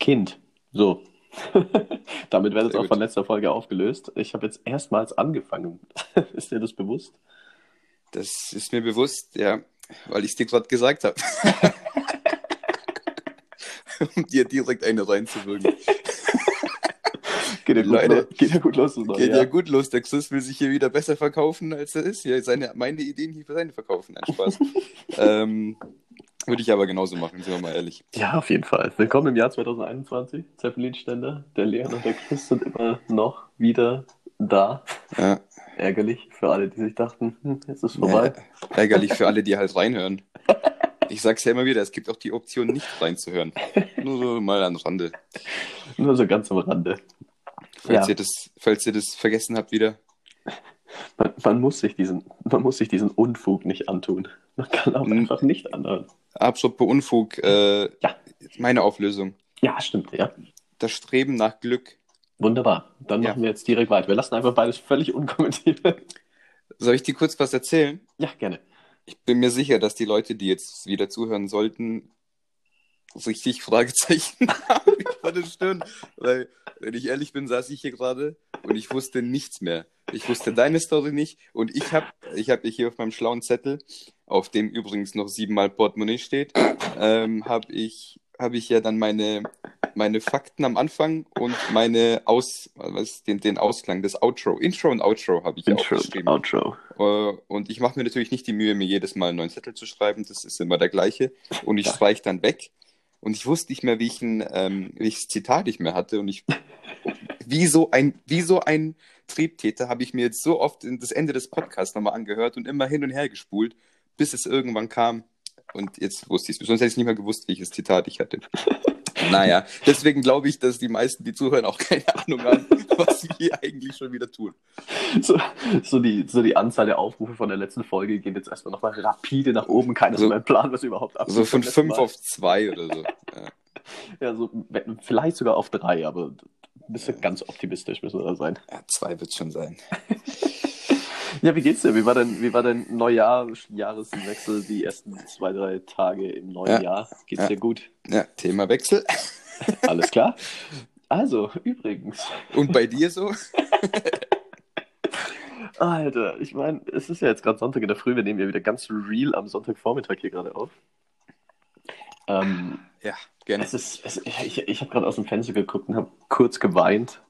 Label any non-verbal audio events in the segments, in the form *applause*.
Kind. So. *laughs* Damit wird es auch gut. von letzter Folge aufgelöst. Ich habe jetzt erstmals angefangen. *laughs* ist dir das bewusst? Das ist mir bewusst, ja, weil ich es dir gerade gesagt habe. *laughs* um dir direkt eine reinzuwirken. Geht ja gut, Leute, los, geht ja gut los. Neue Geht ja Jahr. gut los. Der Chris will sich hier wieder besser verkaufen, als er ist. Ja, seine, meine Ideen hier für seine verkaufen. Nein, Spaß. ähm, würde ich aber genauso machen, sind wir mal ehrlich. Ja, auf jeden Fall. Willkommen im Jahr 2021. Zeppelin-Ständer, der Leon und der Chris sind immer noch wieder da. Ja, Ärgerlich für alle, die sich dachten, hm, jetzt ist vorbei. ja, ärgerlich für alle, die halt reinhören. Ich sag's ja immer wieder, es gibt auch die Option, nicht reinzuhören. Nur so mal am Rande. Nur so ganz am Rande. Falls, Ja. ihr das, falls ihr das vergessen habt wieder. Man, man, muss sich diesen, man muss sich diesen Unfug nicht antun. Man kann auch Hm. einfach nicht anhören. Apropos Unfug, äh, Ja. meine Auflösung. Ja, stimmt, ja. Das Streben nach Glück. Wunderbar. Dann Ja. machen wir jetzt direkt weiter. Wir lassen einfach beides völlig unkommentiert. Soll ich dir kurz was erzählen? ja, gerne. Ich bin mir sicher, dass die Leute, die jetzt wieder zuhören sollten, richtig Fragezeichen *laughs* haben über der Stirn. Weil, wenn ich ehrlich bin, saß ich hier gerade und ich wusste nichts mehr. Ich wusste deine Story nicht und ich habe ich hab hier auf meinem schlauen Zettel, auf dem übrigens noch siebenmal Portemonnaie steht, ähm, habe ich, hab ich ja dann meine, meine Fakten am Anfang und meine Aus, was, den, den Ausklang, das Outro, Intro und Outro habe ich Intro, aufgeschrieben. Outro. Äh, Und ich mache mir natürlich nicht die Mühe, mir jedes Mal einen neuen Zettel zu schreiben. Das ist immer der gleiche. Und ich streiche dann weg. Und ich wusste nicht mehr, wie ich ein ähm, welches Zitat ich mehr hatte. Und ich, wie so ein, wie so ein Triebtäter, habe ich mir jetzt so oft in das Ende des Podcasts nochmal angehört und immer hin und her gespult, bis es irgendwann kam. Und jetzt wusste ich es. Sonst hätte ich nicht mehr gewusst, welches Zitat ich hatte. Naja, deswegen glaube ich, dass die meisten, die zuhören, auch keine Ahnung haben, was wir hier eigentlich schon wieder tun. So, so, die, so die Anzahl der Aufrufe von der letzten Folge geht jetzt erstmal nochmal rapide nach oben. Keiner So- hat einen Plan, was überhaupt abgeht. So von fünf auf zwei oder so. Ja. Ja, so, vielleicht sogar auf drei, aber ein bisschen ganz optimistisch müssen wir da sein. Ja, zwei wird schon sein. *laughs* *laughs* Ja, wie geht's dir? Wie war dein, wie war dein Neujahr, Jahreswechsel, die ersten zwei, drei Tage im neuen Ja. Jahr? Geht's Ja. dir gut? Ja, Themawechsel. *laughs* Alles klar? Also, übrigens, Und bei dir so? *laughs* Alter, ich meine, es ist ja jetzt gerade Sonntag in der Früh, wir nehmen ja wieder ganz real am Sonntagvormittag hier gerade auf. Ähm, Ja, gerne. es ist, es, ich ich habe gerade aus dem Fenster geguckt und habe kurz geweint.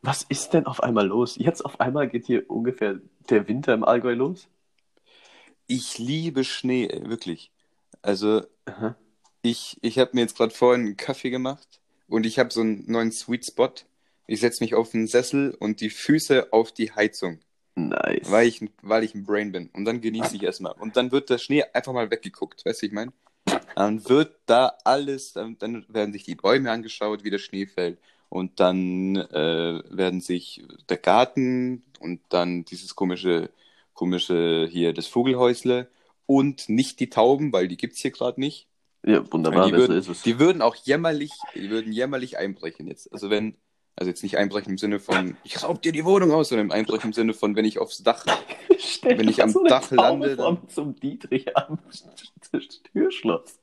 Was ist denn auf einmal los? Jetzt auf einmal geht hier ungefähr der Winter im Allgäu los? Ich liebe Schnee, ey, wirklich. Also, Aha. ich, ich habe mir jetzt gerade vorhin einen Kaffee gemacht und ich habe so einen neuen Sweet Spot. Ich setze mich auf einen Sessel und die Füße auf die Heizung, Nice. weil ich, weil ich ein Brain bin. Und dann genieße ich *laughs* erstmal. Und dann wird der Schnee einfach mal weggeguckt, weißt du, ich meine? *laughs* Dann wird da alles, dann, dann werden sich die Bäume angeschaut, wie der Schnee fällt. Und dann äh, werden sich der Garten und dann dieses komische, komische hier, das Vogelhäusle und nicht die Tauben, weil die gibt's hier gerade nicht. Ja, wunderbar, die, würden, ist es. die würden auch jämmerlich, die würden jämmerlich einbrechen jetzt. Also wenn, also jetzt nicht einbrechen im Sinne von, ich raub dir die Wohnung aus, sondern einbrechen im Sinne von, wenn ich aufs Dach, *laughs* wenn ich am so Dach Taube lande, dann- einem Dietrich am Türschloss.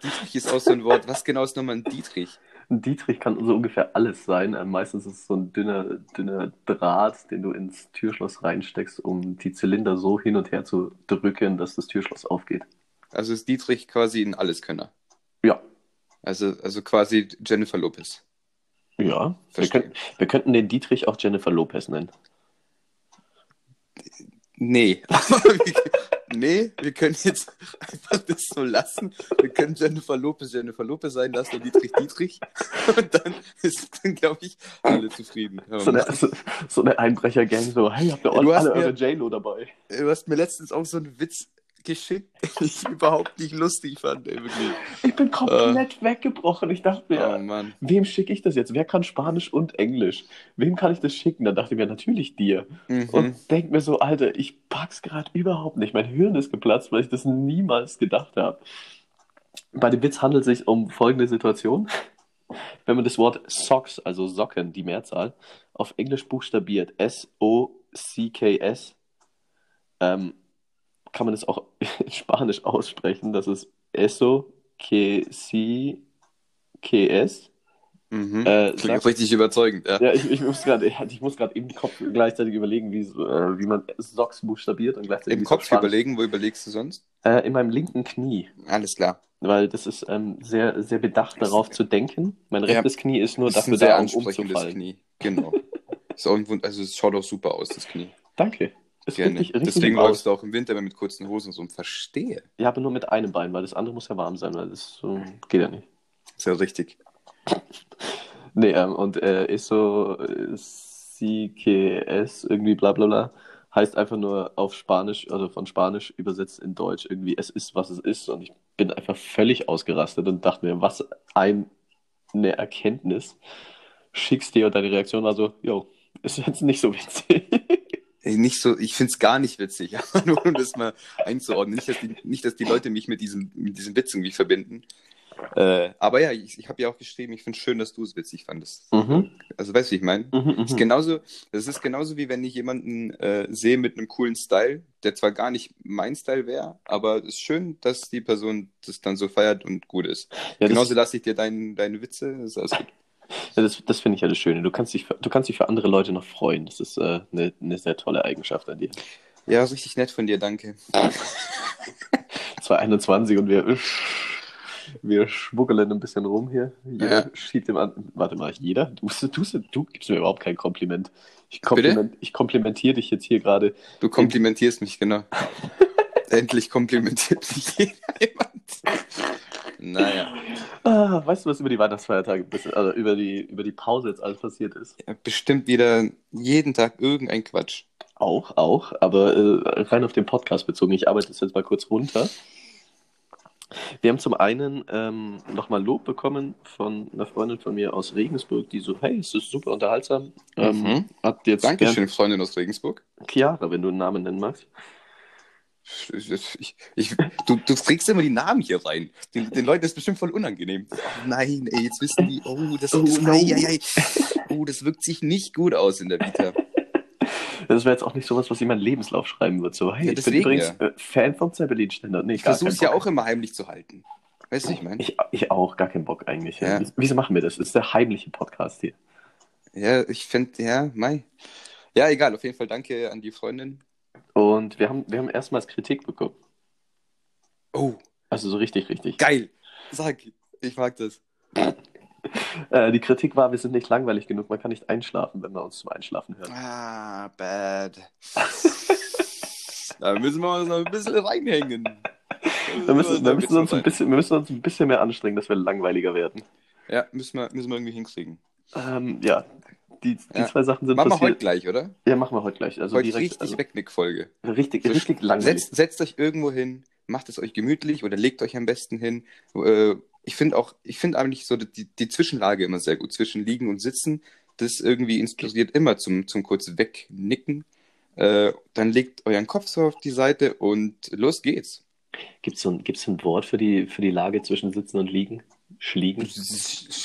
Dietrich ist auch so ein Wort, was genau ist nochmal ein Dietrich? Ein Dietrich kann so ungefähr alles sein. Äh, Meistens ist es so ein dünner, dünner Draht, den du ins Türschloss reinsteckst, um die Zylinder so hin und her zu drücken, dass das Türschloss aufgeht. Also ist Dietrich quasi ein Alleskönner. Ja. Also, also quasi Jennifer Lopez. Ja. Wir, können, wir könnten den Dietrich auch Jennifer Lopez nennen. Nee. *laughs* nee, wir können jetzt *laughs* einfach das so lassen. Wir können Jennifer Lopez Jennifer Lopez sein lassen und Dietrich Dietrich. *laughs* Und dann ist, glaube ich, alle zufrieden. So eine, so, so eine Einbrecher-Gang, so, hey, habt ihr alle mir- eure J-Lo dabei? Du hast mir letztens auch so einen Witz geschickt, *laughs* den ich überhaupt nicht lustig fand, ey, wirklich. Ich bin komplett weggebrochen. Ich dachte mir, Oh Mann. wem schicke ich das jetzt? Wer kann Spanisch und Englisch? Wem kann ich das schicken? Dann dachte ich mir, natürlich dir. Mhm. Und denk mir so, Alter, ich pack's gerade überhaupt nicht. Mein Hirn ist geplatzt, weil ich das niemals gedacht habe. Bei dem Witz handelt es sich um folgende Situation. *laughs* Wenn man das Wort Socks, also Socken, die Mehrzahl, auf Englisch buchstabiert, S-O-C-K-S, ähm, kann man es auch *laughs* in Spanisch aussprechen. Das ist Eso que si que es. Mhm. Äh, Klingt sag- auch richtig überzeugend, ja. Ja, ich, ich muss gerade ich muss gerade im Kopf gleichzeitig überlegen, wie, äh, wie man Socks buchstabiert und gleichzeitig Im Kopf überlegen, wo überlegst du sonst? Äh, in meinem linken Knie, Alles klar. weil das ist ähm, sehr, sehr bedacht darauf zu denken. Mein Ja. rechtes Knie ist nur Das ist dafür da, um umzufallen. Knie. Genau. *laughs* ist Wund also es schaut auch super aus, das Knie. Danke. Ist Gerne. richtig, richtig Deswegen läufst du auch im Winter immer mit kurzen Hosen so. Verstehe. Ja, aber nur mit einem Bein, weil das andere muss ja warm sein, weil das so, geht ja nicht. Ist ja richtig. *laughs* Nee, ähm, und äh, ist so äh, CKS, irgendwie bla bla bla, heißt einfach nur auf Spanisch, also von Spanisch übersetzt in Deutsch irgendwie, es ist, was es ist. Und ich bin einfach völlig ausgerastet und dachte mir, was ein, eine Erkenntnis. Schickst dir und deine Reaktion war so, jo, ist jetzt nicht so witzig. Nicht so, ich find's gar nicht witzig, *laughs* aber nur um das mal einzuordnen. Nicht, dass die, nicht, dass die Leute mich mit diesem, mit diesem Witz irgendwie verbinden. Äh, aber ja, ich, ich habe ja auch geschrieben, ich finde schön, dass du es witzig fandest. Mhm. Also weißt du, wie ich meine? Mhm, Das ist mhm. genauso, das ist genauso wie wenn ich jemanden äh, sehe mit einem coolen Style, der zwar gar nicht mein Style wäre, aber es ist schön, dass die Person das dann so feiert und gut ist. Ja, Genauso lasse ich dir dein, deine Witze, das ist alles gut. Ja, das, das finde ich ja das Schöne. Du kannst dich für, du kannst dich für andere Leute noch freuen. Das ist äh, eine, eine sehr tolle Eigenschaft an dir. Ja, richtig nett von dir, danke. *laughs* 221 und wir, wir schmuggeln ein bisschen rum hier. Jeder Ja. schiebt dem an. Warte mal, jeder? Du, du, du gibst mir überhaupt kein Kompliment. Ich, kompliment, ich komplimentiere dich jetzt hier gerade. Du komplimentierst mich, genau. *laughs* Endlich komplimentiert mich *laughs* jemand. Naja, Ah, weißt du, was über die Weihnachtsfeiertage, also über die, über die Pause jetzt alles passiert ist? ja, bestimmt wieder jeden Tag irgendein Quatsch. Auch, auch, aber äh, rein auf den Podcast bezogen. Ich arbeite das jetzt mal kurz runter. Wir haben zum einen ähm, nochmal Lob bekommen von einer Freundin von mir aus Regensburg, die so, hey, es ist super unterhaltsam. Ähm, Mhm. Hat jetzt Dankeschön, Freundin aus Regensburg. Chiara, wenn du einen Namen nennen magst. Ich, ich, du, du trägst immer die Namen hier rein. Den, den Leuten ist bestimmt voll unangenehm. Oh nein, ey, jetzt wissen die, oh, das, Oh, das, no. ei, ei, ei. oh, das wirkt sich nicht gut aus in der Vita. Das wäre jetzt auch nicht sowas, was meinen Lebenslauf schreiben würde. So, hey, Ja, ich bin deswegen, übrigens äh, Fan vom Zeppelin-Ständer. Nee, Ich versuche es ja auch immer heimlich zu halten. Weißt du, ich meine? Ich, ich auch, gar keinen Bock eigentlich. Ja. Ja. Wie- Wieso machen wir das? Das ist der heimliche Podcast hier. Ja, ich finde, ja, mei. Ja, egal, auf jeden Fall danke an die Freundin. Und wir haben, wir haben erstmals Kritik bekommen. Oh, Also so richtig, richtig. geil. Sag, ich mag das. *laughs* Äh, die Kritik war, wir sind nicht langweilig genug. Man kann nicht einschlafen, wenn man uns zum Einschlafen hört. Ah, bad. da müssen wir uns noch ein bisschen reinhängen. Wir müssen, wir, müssen uns ein sein. bisschen, wir müssen uns ein bisschen mehr anstrengen, dass wir langweiliger werden. Ja, müssen wir, müssen wir irgendwie hinkriegen. Ähm, ja, die, die Ja. zwei Sachen sind Machen wir heute passiert. gleich, oder? Ja, machen wir heute gleich. Also heute direkt, richtig also, Wegnick-Folge. richtig, So, richtig langweilig. Setzt, setzt euch irgendwo hin, macht es euch gemütlich oder legt euch am besten hin. Äh, ich finde auch, ich finde eigentlich so die, die Zwischenlage immer sehr gut. Zwischen Liegen und Sitzen, das irgendwie inspiriert immer zum, zum kurz Wegnicken. Äh, dann legt euren Kopf so auf die Seite und los geht's. Gibt es so, ein- gibt's so ein Wort für die, für die Lage zwischen Sitzen und Liegen? Schliegen?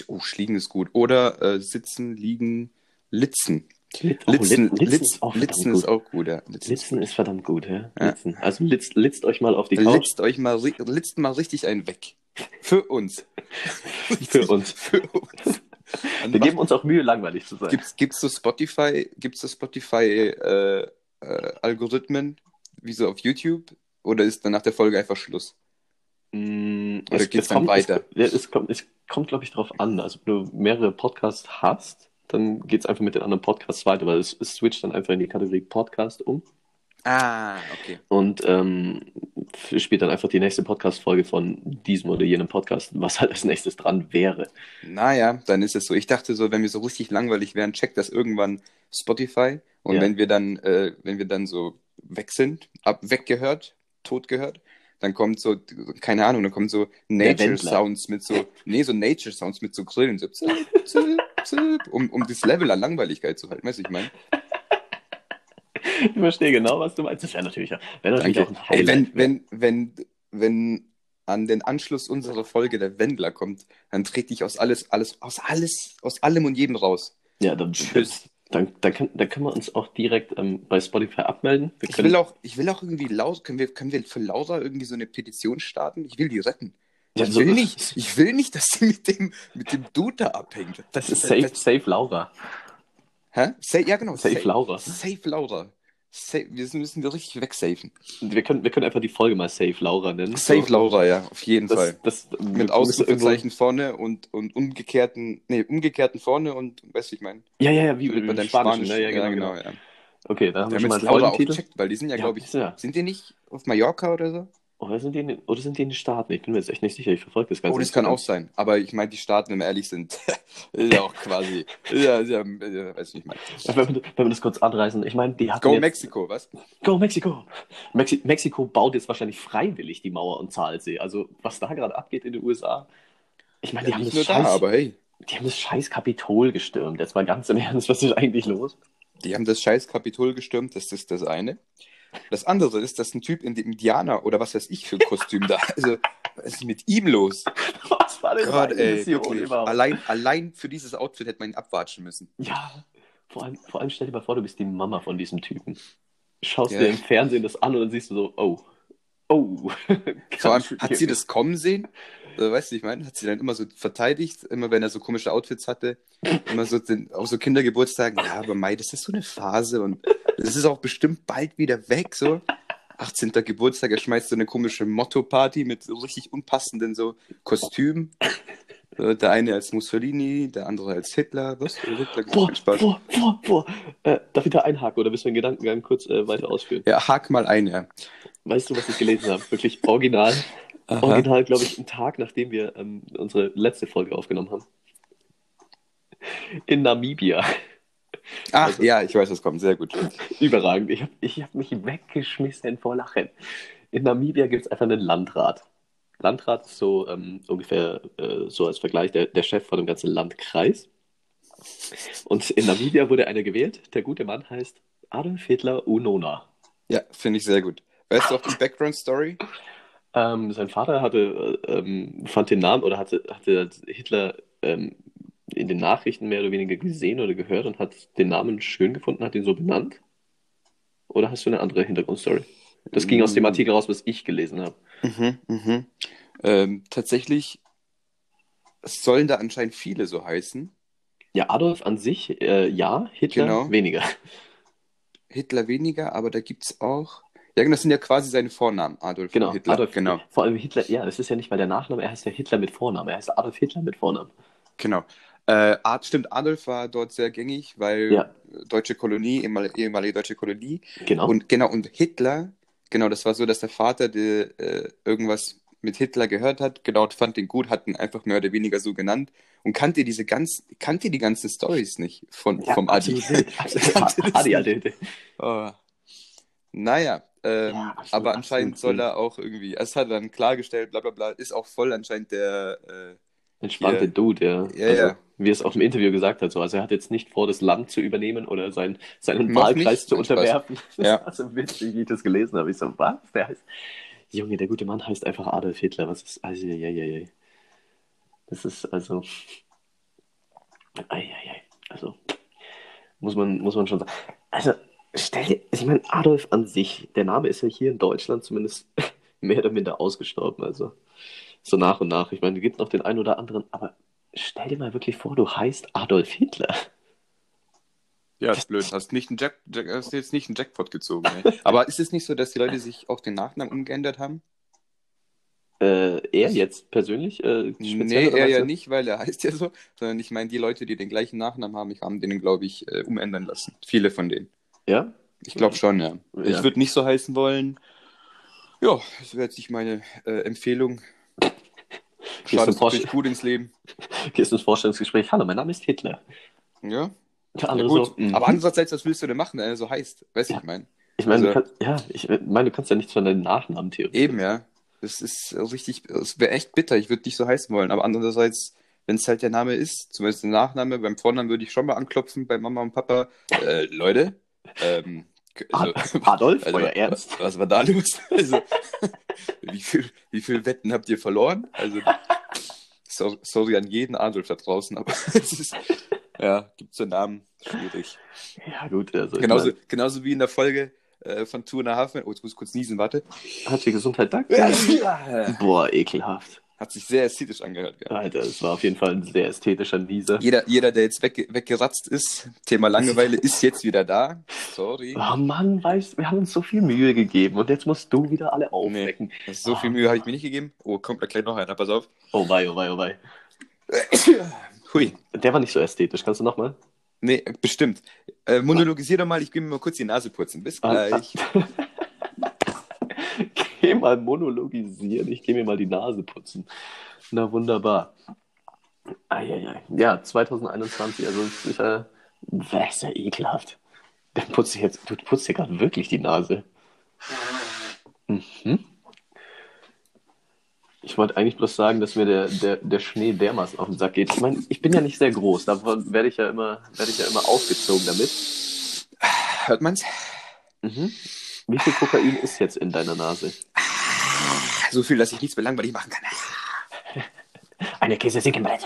Oh, Schliegen ist gut. Oder äh, Sitzen, Liegen, Litzen. Oh, Litzen, Lit- Litzen, ist auch Litzen ist auch gut, ja. Litzen. Litzen ist verdammt gut, ja. Ja. Litzen. Also litzt, litzt euch mal auf die Couch. Litzt euch mal, litzt mal richtig einen weg. Für uns. *laughs* Für uns. *laughs* Für uns. Dann Wir geben uns auch Mühe, langweilig zu sein. Gibt's, gibt's so Spotify, gibt's so Spotify äh, äh, Algorithmen, wie so auf YouTube? Oder ist dann nach der Folge einfach Schluss? Mm, Oder geht's dann kommt, weiter? Es, es kommt, es kommt glaube ich, drauf an. Also, wenn du mehrere Podcasts hast, dann geht es einfach mit den anderen Podcasts weiter, weil es, es switcht dann einfach in die Kategorie Podcast um Ah, okay. und ähm, spielt dann einfach die nächste Podcast-Folge von diesem oder jenem Podcast, was halt als nächstes dran wäre. Naja, dann ist es so. Ich dachte so, wenn wir so richtig langweilig wären, checkt das irgendwann Spotify. Und Ja. wenn wir dann, äh, wenn wir dann so weg sind, ab weggehört, tot gehört, dann kommt so, keine Ahnung, dann kommen so Nature. Sounds mit so, nee, so Nature Sounds mit so Grillen, so zip, zip, zip, um, um das Level an Langweiligkeit zu halten. Weißt du, ich meine? Ich verstehe genau, was du meinst. Das wäre natürlich, wäre natürlich Danke. auch ein Ey, Highlight. wenn, wenn, wenn, wenn an den Anschluss unserer Folge der Wendler kommt, dann trete ich aus alles, alles, aus alles, aus allem und jedem raus. ja, dann, Tschüss. Dann, dann, können, dann können wir uns auch direkt ähm, bei Spotify abmelden. Wir Ich können, will auch, ich will auch irgendwie Laus, können wir, können wir für Laura irgendwie so eine Petition starten? Ich will die retten. Ja, ich so- will nicht, ich will nicht, dass sie mit dem, mit dem Dude da abhängt. Das ist safe, safe Laura. Hä? Sa ja, genau. Safe Laura. Safe Laura. Safe, wir müssen wir richtig wegsafen. Wir können, wir können einfach die Folge mal Safe Laura nennen. Safe So. Laura, ja, auf jeden Das, Fall. das, Mit Ausrufezeichen vorne und, und umgekehrten, nee, umgekehrten vorne und, weißt du, ich meine, Ja, ja, ja, wie bei bei deinem Spanischen. Spanischen. Ne? Ja, genau, genau. ja. Okay, da haben Wir schon mal einen Laura auch gecheckt, weil die sind ja, Ja, glaube ich, ja. sind die nicht auf Mallorca oder so? Oder sind, die in, den- oder sind die in den Staaten? Ich bin mir jetzt echt nicht sicher. Ich verfolge das Ganze. Oh, das kann auch sein. Aber ich meine, die Staaten, wenn wir ehrlich sind, *laughs* ist ja auch quasi, ja, ja, ja weiß nicht, ich meine. Ja, Wenn wir, wenn wir das kurz anreißen, ich meine, die hatten Go jetzt, Mexiko, was? Go Mexiko! Mexi Mexiko baut jetzt wahrscheinlich freiwillig die Mauer und zahlt sie. Also, was da gerade abgeht in den USA. Ich meine, die, Ja, haben das nur da, scheiß, aber hey, die haben das scheiß Kapitol gestürmt. Jetzt mal ganz im Ernst, was ist eigentlich los? die haben das scheiß Kapitol gestürmt, das ist das eine. Das andere ist, dass ein Typ in dem Indianer oder was weiß ich für ein Kostüm da, also, was ist mit ihm los? Was war denn Gott, ey, wirklich. Allein, allein für dieses Outfit hätte man ihn abwatschen müssen. Ja, vor allem, vor allem stell dir mal vor, du bist die Mama von diesem Typen. Schaust Ja. dir im Fernsehen das an und dann siehst du so, oh, oh. *laughs* Vor allem, hat sie das kommen sehen? Weißt du, ich meine, hat sie dann immer so verteidigt, immer wenn er so komische Outfits hatte, immer so den, auf so Kindergeburtstagen, ja, aber Mai, das ist so eine Phase und das ist auch bestimmt bald wieder weg, so. 18. Geburtstag, er schmeißt so eine komische Motto-Party mit so richtig unpassenden so Kostümen. Der eine als Mussolini, der andere als Hitler. Was? Hitler Boah, Spaß. boah, boah, boah. Äh, darf ich da einhaken oder willst du den Gedankengang kurz äh, weiter ausführen? Ja, hak mal ein, ja. Weißt du, was ich gelesen habe? Wirklich original. Aha. Original, glaube ich, einen Tag, nachdem wir ähm, unsere letzte Folge aufgenommen haben. In Namibia. Ach, Also- ja, ich weiß, was kommt. Sehr gut. *laughs* Überragend. Ich habe ich hab mich weggeschmissen vor Lachen. In Namibia gibt es einfach einen Landrat. Landrat ist so ähm, ungefähr äh, so als Vergleich der, der Chef von dem ganzen Landkreis. Und in Namibia wurde einer gewählt. Der gute Mann heißt Adolf Hitler Unona. Ja, finde ich sehr gut. Weißt du auch die Background-Story? Ähm, sein Vater hatte, äh, ähm, fand den Namen oder hatte, hatte Hitler ähm, in den Nachrichten mehr oder weniger gesehen oder gehört und hat den Namen schön gefunden, hat ihn so benannt. Oder hast du eine andere Hintergrundstory? Das ging aus dem Artikel raus, was ich gelesen habe. Mhm, mhm. Ähm, tatsächlich sollen da anscheinend viele so heißen. Ja, Adolf an sich, äh, ja, Hitler Genau. weniger. Hitler weniger, aber da gibt es auch. Ja, genau, das sind ja quasi seine Vornamen. Adolf Genau, Hitler. Adolf, genau, Vor allem Hitler, ja, das ist ja nicht mal der Nachname, er heißt ja Hitler mit Vornamen, er heißt Adolf Hitler mit Vornamen. genau. Äh, stimmt, Adolf war dort sehr gängig, weil Ja. deutsche Kolonie, ehemal- ehemalige deutsche Kolonie. Genau. Und genau, und Hitler, genau, das war so, dass der Vater die, äh, irgendwas mit Hitler gehört hat, genau, fand den gut, hat ihn einfach mehr oder weniger so genannt und kannte diese ganz, kannte die ganzen Stories nicht von, ja, vom *laughs* Adi. Adi. Adi, Adi. Oh. Naja, ähm, Ja, absolut, aber anscheinend absolut. soll er auch irgendwie, es hat er dann klargestellt, bla bla bla, ist auch voll anscheinend der, äh, Entspannte Ja. Dude, ja. Ja, also, ja. Wie es auch im Interview gesagt hat. So. Also er hat jetzt nicht vor, das Land zu übernehmen oder sein, seinen Noch Wahlkreis nicht? zu unterwerfen. *laughs* Das Ja. war so witzig, wie ich das gelesen habe. Ich so, was? Der heißt. Junge, der gute Mann heißt einfach Adolf Hitler. Was ist. Also, ja, ja, ja. Das ist also. Ei, ei, ei. Also. Muss man, muss man schon sagen. Also, stell dir. Ich meine, Adolf an sich, der Name ist ja hier in Deutschland zumindest *laughs* mehr oder minder ausgestorben. Also so nach und nach. Ich meine, es gibt noch den einen oder anderen, aber stell dir mal wirklich vor, du heißt Adolf Hitler. ja, ist blöd, hast nicht einen Jack, Jack, hast jetzt nicht einen Jackpot gezogen, ey. *laughs* Aber ist es nicht so, dass die Leute sich auch den Nachnamen umgeändert haben? Äh, er jetzt persönlich? Äh, Nee, er ja nicht, weil er heißt ja so, sondern ich meine, die Leute, die den gleichen Nachnamen haben, ich haben den, glaube ich, äh, umändern lassen. Viele von denen. Ja? Ich glaube schon, ja. Ja. Ich würde nicht so heißen wollen. Ja, das wäre jetzt nicht meine äh, Empfehlung. Gehst Schadet du natürlich gut ins Leben. *laughs* Gehst ins Vorstellungsgespräch. Hallo, mein Name ist Hitler. Ja, ja so. mhm. Aber andererseits, was willst du denn machen, wenn er so heißt? Weißt du, Ja. ich meine. ich meine, du also- kannst, ja, ich meine, du kannst ja nichts von deinem Nachnamen theoretisch. Eben, ja. Das ist richtig, es wäre echt bitter. Ich würde nicht so heißen wollen. Aber andererseits, wenn es halt der Name ist, zumindest der Nachname, beim Vornamen würde ich schon mal anklopfen bei Mama und Papa. Äh, Leute, ähm, also, Ad- Adolf, *laughs* also, euer Ernst? Was, was war da los? *laughs* Also, wie viel, wie viel Wetten habt ihr verloren? Also, so, sorry an jeden Adolf da draußen, aber *laughs* es ist, ja, gibt so Namen, schwierig. Ja, gut. Also, Genauso, genauso wie in der Folge, äh, von Two and a Half Men. Oh, jetzt muss ich kurz niesen, warte. Hat die Gesundheit, danke. *laughs* Boah, ekelhaft. Hat sich sehr ästhetisch angehört. Ja. Alter, das war auf jeden Fall ein sehr ästhetischer Nieser. Jeder, jeder, der jetzt wegge weggeratzt ist, Thema Langeweile, *laughs* ist jetzt wieder da. Sorry. Oh Mann, weißt wir haben uns so viel Mühe gegeben und jetzt musst du wieder alle aufwecken. So viel Mühe habe ich mir nicht gegeben. Oh, kommt da gleich noch einer, pass auf. Oh wei, oh wei, oh wei. *coughs* Hui. Der war nicht so ästhetisch. Kannst du nochmal? Nee, bestimmt. Äh, monologisier doch mal, ich gehe mir mal kurz die Nase putzen. Bis gleich. *laughs* Geh mal monologisieren. Ich gehe mir mal die Nase putzen. Na wunderbar. Eieiei. Ja, 2021, also ich, äh, das ist ja ekelhaft. Der putzt jetzt, du putzt dir gerade wirklich die Nase. Mhm. Ich wollte eigentlich bloß sagen, dass mir der, der, der Schnee dermaßen auf den Sack geht. Ich meine, ich bin ja nicht sehr groß, davon werde ich ja immer, werde ich ja immer aufgezogen damit. Hört man's? Mhm. Wie viel Kokain ist jetzt in deiner Nase? So viel, dass ich nichts mehr langweilig machen kann. *laughs* Eine Käse Sinkenbrette.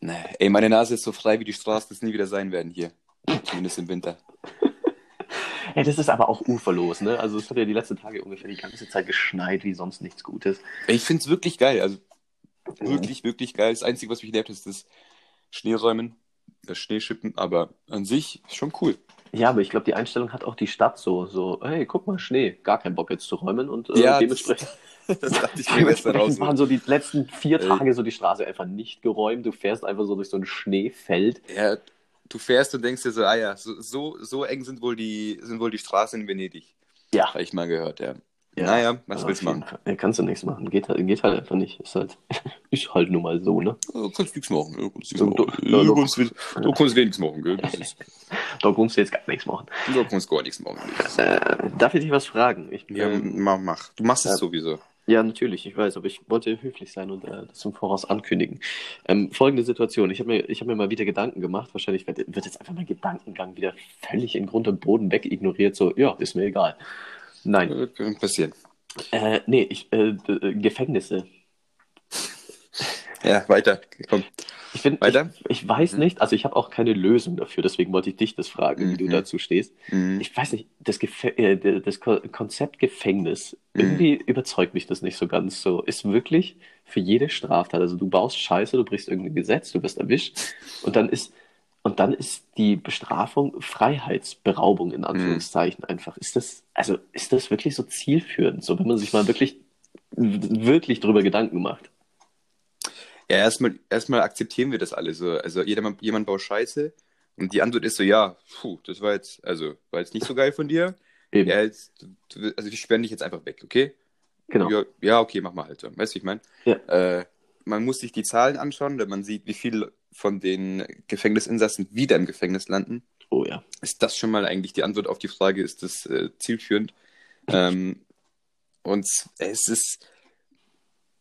Nee. Ey, meine Nase ist so frei, wie die Straßen das nie wieder sein werden hier. Zumindest im Winter. *laughs* Ey, das ist aber auch uferlos, ne? Also es hat ja die letzten Tage ungefähr die ganze Zeit geschneit, wie sonst nichts Gutes. Ich find's wirklich geil. Also wirklich, wirklich geil. Das Einzige, was mich nervt, ist das Schneeräumen, das Schneeschippen, aber an sich ist schon cool. Ja, aber ich glaube, die Einstellung hat auch die Stadt so, so, hey, guck mal, Schnee, gar keinen Bock jetzt zu räumen und äh, Ja, dementsprechend, *laughs* Das dachte ich *laughs* mir gestern raus. waren so die letzten vier Ey. Tage so die Straße einfach nicht geräumt. Du fährst einfach so durch so ein Schneefeld. Ja, du fährst und denkst dir so, ah ja, so, so, so eng sind wohl, die, sind wohl die Straßen in Venedig. Ja. Habe ich mal gehört, ja. Ja, Naja, was willst du machen? Fall. Ja, kannst du nichts machen. Geht halt, geht halt einfach nicht. Ist halt, *laughs* ist halt nun mal so, ne? Du kannst nichts machen. Du kannst nichts machen. du- ja, Du du- kannst, du kannst wenig machen, gell? Ist, *laughs* Da kannst du jetzt gar nichts machen. du kannst gar nichts machen. Äh, darf ich dich was fragen? Ich, Ja, ähm, mach, mach. Du machst es Ja. sowieso. Ja, natürlich, ich weiß, aber ich wollte höflich sein und äh, das im Voraus ankündigen. Ähm, folgende Situation, ich habe mir, ich hab mir mal wieder Gedanken gemacht, wahrscheinlich wird, wird jetzt einfach mein Gedankengang wieder völlig in Grund und Boden wegignoriert, so, ja, ist mir egal. Nein, Äh, Kann passieren. äh, nee, ich, äh, äh, Gefängnisse. Ja, weiter. Komm. Ich, find, Weiter? ich, ich weiß nicht, also ich habe auch keine Lösung dafür, deswegen wollte ich dich das fragen, wie du Mhm. dazu stehst. Mhm. Ich weiß nicht, das, Gef äh, das Ko Konzept Gefängnis, Mhm. irgendwie überzeugt mich das nicht so ganz. So ist wirklich für jede Straftat, also du baust Scheiße, du brichst irgendein Gesetz, du wirst erwischt und dann ist und dann ist die Bestrafung Freiheitsberaubung in Anführungszeichen einfach. Ist das also ist das wirklich so zielführend, so wenn man sich mal wirklich wirklich drüber Gedanken macht? Ja, erstmal, erstmal akzeptieren wir das alle so. Also jeder, jemand baut Scheiße und die Antwort ist so, ja, puh, das war jetzt, also, war jetzt nicht so geil von dir. Eben, Ja, jetzt, du- also ich sperre dich jetzt einfach weg, okay? genau. Ja, ja, okay, mach mal halt so. Weißt du, ich meine? Ja. Äh, man muss sich die Zahlen anschauen, wenn man sieht, wie viele von den Gefängnisinsassen wieder im Gefängnis landen. Oh ja. Ist das schon mal eigentlich die Antwort auf die Frage, ist das äh, zielführend? Ähm, und es ist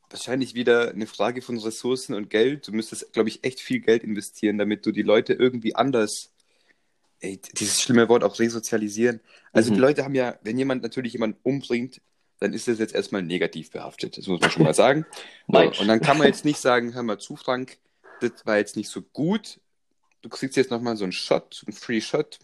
wahrscheinlich wieder eine Frage von Ressourcen und Geld. Du müsstest, glaube ich, echt viel Geld investieren, damit du die Leute irgendwie anders, ey, dieses schlimme Wort auch resozialisieren. Also Mhm. die Leute haben ja, wenn jemand natürlich jemanden umbringt, dann ist das jetzt erstmal negativ behaftet. Das muss man schon mal sagen. *laughs* So, und dann kann man jetzt nicht sagen, hör mal zu, Frank, das war jetzt nicht so gut. Du kriegst jetzt nochmal so einen Shot, einen Free Shot.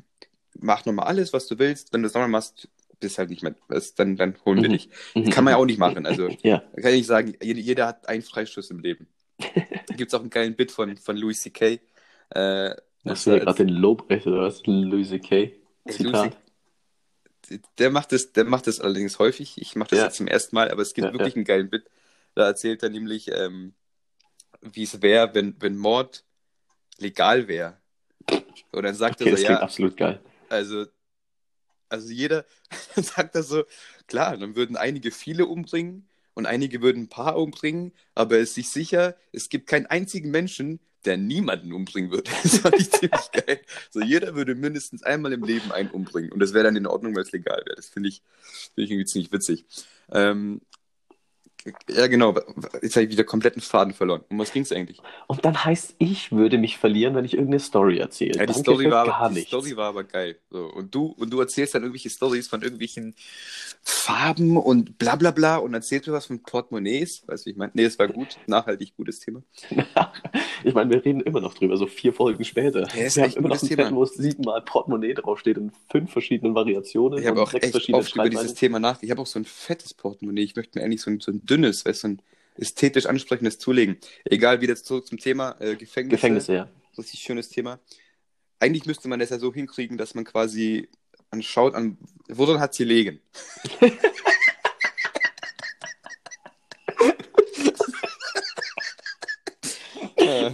Mach nochmal alles, was du willst. Wenn du das nochmal machst, bist halt nicht mehr, dann, dann holen wir Mhm. dich. Kann man ja auch nicht machen. Also *laughs* Ja. kann ich sagen, jeder, hat einen Freistoß im Leben. *laughs* Da gibt es auch einen geilen Bit von, von Louis C.K. Äh, Machst du gerade den Lobrecht oder was? Louis C.K. Zitat. der macht das, der macht das allerdings häufig. Ich mache das Ja. jetzt zum ersten Mal, aber es gibt Ja, wirklich einen geilen Bit. Da erzählt er nämlich, ähm, wie es wäre, wenn, wenn Mord legal wäre. Und dann sagt Okay, er das so, klingt ja, absolut geil. also, also jeder *laughs* sagt das so, klar, dann würden einige viele umbringen und einige würden ein paar umbringen, aber er ist sich sicher, es gibt keinen einzigen Menschen, der niemanden umbringen würde. *laughs* Das fand ich ziemlich *laughs* geil. So, jeder würde mindestens einmal im Leben einen umbringen und das wäre dann in Ordnung, weil es legal wäre. Das finde ich, finde ich irgendwie ziemlich witzig. Ähm, Ja, genau. Jetzt habe ich wieder kompletten Faden verloren. Um was ging es eigentlich? Und dann heißt, ich würde mich verlieren, wenn ich irgendeine Story erzähle. Ja, die, Danke Story war, gar die. Story war aber geil. So, und, du, und du erzählst dann irgendwelche Stories von irgendwelchen Farben und bla bla bla und erzählst du was von Portemonnaies. Weißt du, wie ich meine? Nee, es war gut. Nachhaltig gutes Thema. *laughs* ich meine, wir reden immer noch drüber, so vier Folgen später. Ja, ist wir haben immer noch ein Thema. Zettel, wo siebenmal Portemonnaie draufsteht in fünf verschiedenen Variationen. Ich habe auch sechs echt verschiedene oft über dieses. Thema nach. Ich habe auch so ein fettes Portemonnaie. Ich möchte mir eigentlich so ein, so ein dünnes, weißt du, ein ästhetisch ansprechendes zulegen. Egal, wieder zurück zum Thema äh, Gefängnisse. Gefängnisse, ja. Richtig schönes Thema. Eigentlich müsste man das ja so hinkriegen, dass man quasi anschaut, an woran hat sie liegen. äh, *laughs* äh,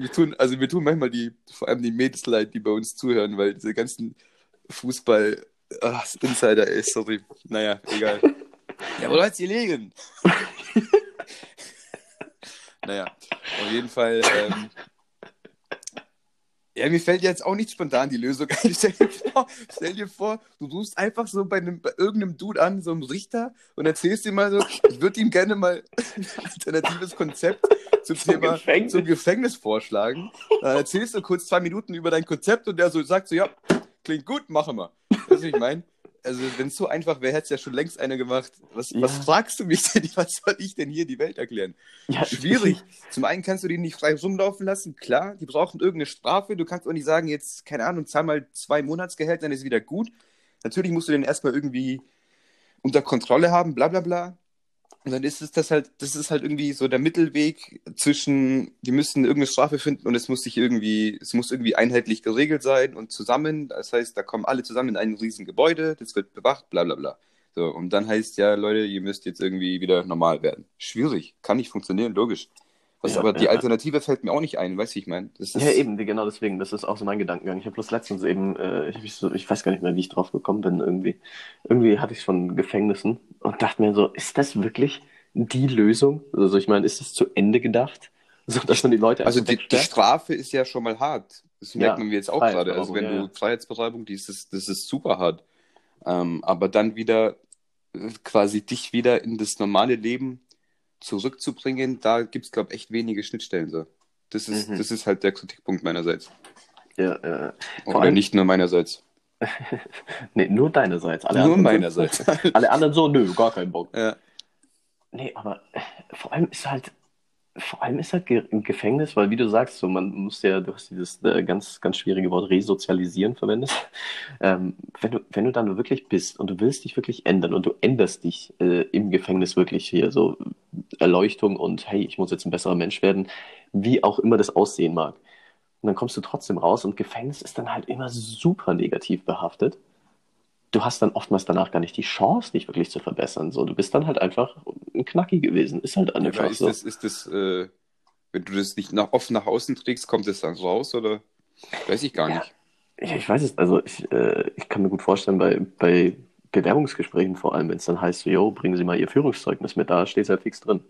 wir tun, also wir tun manchmal die, vor allem die Mädels leid, die bei uns zuhören, weil diese ganzen Fußball ach, Insider ist, sorry. Naja, egal. Ja, wo hat sie liegen? *laughs* naja, auf jeden Fall. Ähm, ja, mir fällt jetzt auch nicht spontan die Lösung ein. *laughs* Stell dir vor, stell dir vor du rufst einfach so bei, einem, bei irgendeinem Dude an, so einem Richter, und erzählst ihm mal so, ich würde ihm gerne mal ein alternatives Konzept zum, Zum Thema Gefängnis. zum Gefängnis vorschlagen. Dann erzählst du kurz zwei Minuten über dein Konzept und der so sagt so, ja, klingt gut, machen wir. Weißt du, was ich meine? Also, wenn es so einfach wäre, hätte es ja schon längst einer gemacht. Was, Ja. was fragst du mich denn? *laughs* Was soll ich denn hier die Welt erklären? ja Schwierig. *laughs* Zum einen kannst du die nicht frei rumlaufen lassen, klar, die brauchen irgendeine Strafe. Du kannst auch nicht sagen, jetzt, keine Ahnung, zahl mal zwei Monatsgehälter, dann ist wieder gut. Natürlich musst du den erstmal irgendwie unter Kontrolle haben, bla bla bla. Und dann ist es das halt, das ist halt irgendwie so der Mittelweg zwischen, die müssen irgendeine Strafe finden und es muss sich irgendwie, es muss irgendwie einheitlich geregelt sein und zusammen. Das heißt, da kommen alle zusammen in ein riesen Gebäude, das wird bewacht, bla bla bla. So, und dann heißt ja, Leute, ihr müsst jetzt irgendwie wieder normal werden. Schwierig, kann nicht funktionieren, logisch. Was Ja, aber die ja. Alternative fällt mir auch nicht ein, weißt du, ich meine? Das ist, Ja, eben, genau deswegen. Das ist auch so mein Gedankengang. Ich habe bloß letztens eben, äh, ich, so, ich weiß gar nicht mehr, wie ich drauf gekommen bin, irgendwie. Irgendwie hatte ich von Gefängnissen und dachte mir so, ist das wirklich die Lösung? Also ich meine, ist es zu Ende gedacht? *laughs* So, dass man die Leute Also die, die? Strafe ist ja schon mal hart. Das Ja, merkt man jetzt auch gerade. Also wenn ja, du Freiheitsberaubung, die ist, das, das ist super hart. Ähm, aber dann wieder äh, quasi dich wieder in das normale Leben zurückzubringen, da gibt es, glaube ich, echt wenige Schnittstellen. So. Das, ist, Mhm. das ist halt der Kritikpunkt meinerseits. Ja, äh, Oder nicht nur meinerseits. *laughs* nee, nur deinerseits. Alle nur anderen- meinerseits. *laughs* Alle anderen so, nö, gar keinen Bock. ja. Nee, aber vor allem ist halt, vor allem ist halt Ge im Gefängnis, weil wie du sagst, so man muss ja, du hast dieses äh, ganz, ganz schwierige Wort resozialisieren verwendet. *laughs* Ähm, wenn du, wenn du dann wirklich bist und du willst dich wirklich ändern und du änderst dich äh, im Gefängnis wirklich hier, so Erleuchtung und hey, ich muss jetzt ein besserer Mensch werden, wie auch immer das aussehen mag. Und dann kommst du trotzdem raus und Gefängnis ist dann halt immer super negativ behaftet. Du hast dann oftmals danach gar nicht die Chance, dich wirklich zu verbessern. So, du bist dann halt einfach ein Knacki gewesen. Ist halt einfach ist so. das, ist das äh, wenn du das nicht nach, offen nach außen trägst, kommt das dann raus oder? Weiß ich gar Ja. nicht. Ja, ich weiß es, also ich, äh, ich kann mir gut vorstellen, bei, bei Bewerbungsgesprächen vor allem, wenn es dann heißt, so, yo, bringen Sie mal Ihr Führungszeugnis mit, da steht es halt fix drin.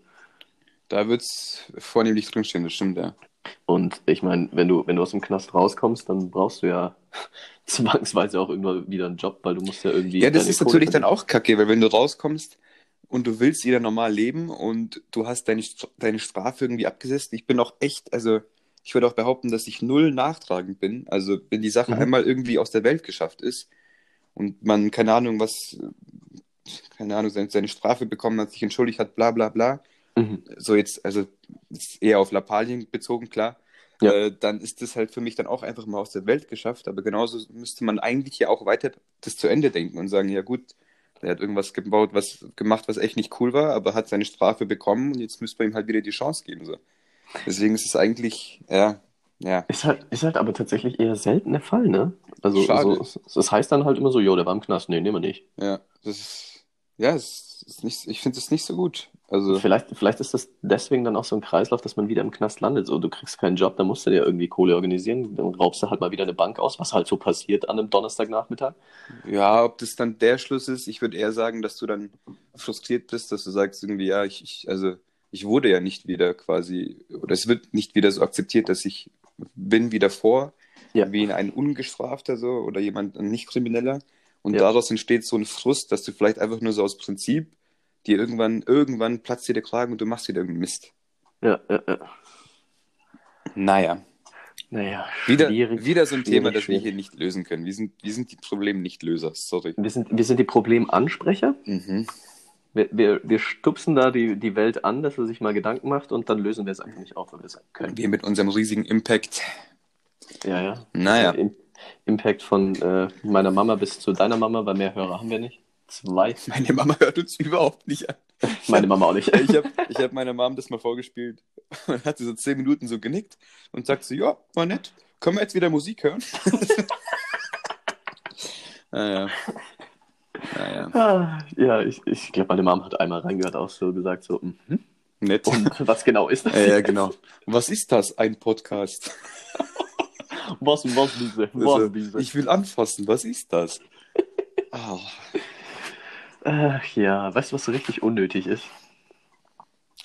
Da wird es vornehmlich drinstehen, das stimmt, ja. Und ich meine, wenn du, wenn du aus dem Knast rauskommst, dann brauchst du ja *laughs* zwangsweise auch irgendwann wieder einen Job, weil du musst ja irgendwie. Ja, das ist Kohle natürlich dann auch kacke, weil wenn du rauskommst und du willst wieder normal leben und du hast deine, deine Strafe irgendwie abgesetzt, ich bin auch echt, also ich würde auch behaupten, dass ich null nachtragend bin. Also wenn die Sache Mhm. einmal irgendwie aus der Welt geschafft ist und man, keine Ahnung, was, keine Ahnung, seine, seine Strafe bekommen hat, sich entschuldigt hat, bla bla bla, Mhm. so jetzt, also jetzt eher auf Lappalien bezogen, klar, Ja. äh, dann ist das halt für mich dann auch einfach mal aus der Welt geschafft. Aber genauso müsste man eigentlich ja auch weiter das zu Ende denken und sagen, ja gut, er hat irgendwas gebaut, was gemacht, was echt nicht cool war, aber hat seine Strafe bekommen und jetzt müsste man ihm halt wieder die Chance geben. So. Deswegen ist es eigentlich, ja, ja. Ist halt, ist halt aber tatsächlich eher selten der Fall, ne? Also, Schade. so, das heißt dann halt immer so, jo, der war im Knast. Nee, nehmen wir nicht. Ja, das ist, ja, es ist nicht, ich finde es nicht so gut. Also, Vielleicht, vielleicht ist das deswegen dann auch so ein Kreislauf, dass man wieder im Knast landet. So, du kriegst keinen Job, dann musst du dir irgendwie Kohle organisieren, dann raubst du halt mal wieder eine Bank aus, was halt so passiert an einem Donnerstagnachmittag. ja, ob das dann der Schluss ist, ich würde eher sagen, dass du dann frustriert bist, dass du sagst irgendwie, ja, ich, ich also ich wurde ja nicht wieder quasi, oder es wird nicht wieder so akzeptiert, dass ich bin wie davor, Ja. wie ein Ungestrafter so oder jemand, ein Nicht-Krimineller. Und Ja. daraus entsteht so ein Frust, dass du vielleicht einfach nur so aus Prinzip die irgendwann, irgendwann platzt dir der Kragen und du machst wieder irgendeinen Mist. Ja, ja, ja. Naja, Naja, wieder, wieder so ein Thema, das wir hier nicht lösen können. Wir sind, wir sind die Problemlöser, sorry. Wir sind, wir sind die Problemansprecher. Mhm. Wir, wir, wir stupsen da die, die Welt an, dass er sich mal Gedanken macht und dann lösen wir es einfach nicht auf, weil wir es können. Wir mit unserem riesigen Impact. Ja, ja. Naja, Im, Impact von äh, meiner Mama bis zu deiner Mama, weil mehr Hörer haben wir nicht. Zwei. *laughs* meine Mama hört uns überhaupt nicht an. *laughs* Meine Mama auch nicht. Ich habe ich hab meiner Mom das mal vorgespielt *laughs* und hat sie so zehn Minuten so genickt und sagt so, ja, war nett. Können wir jetzt wieder Musik hören? naja. Naja, Ah, ja, ich, ich glaube, meine Mama hat einmal reingehört, auch so gesagt, so, mhm. nett. und was genau ist das? Ja, ja, genau. Was ist das, ein Podcast? Was, was diese, was Also, diese. ich will anfassen, was ist das? Ah, Ach ja, weißt du, was so richtig unnötig ist?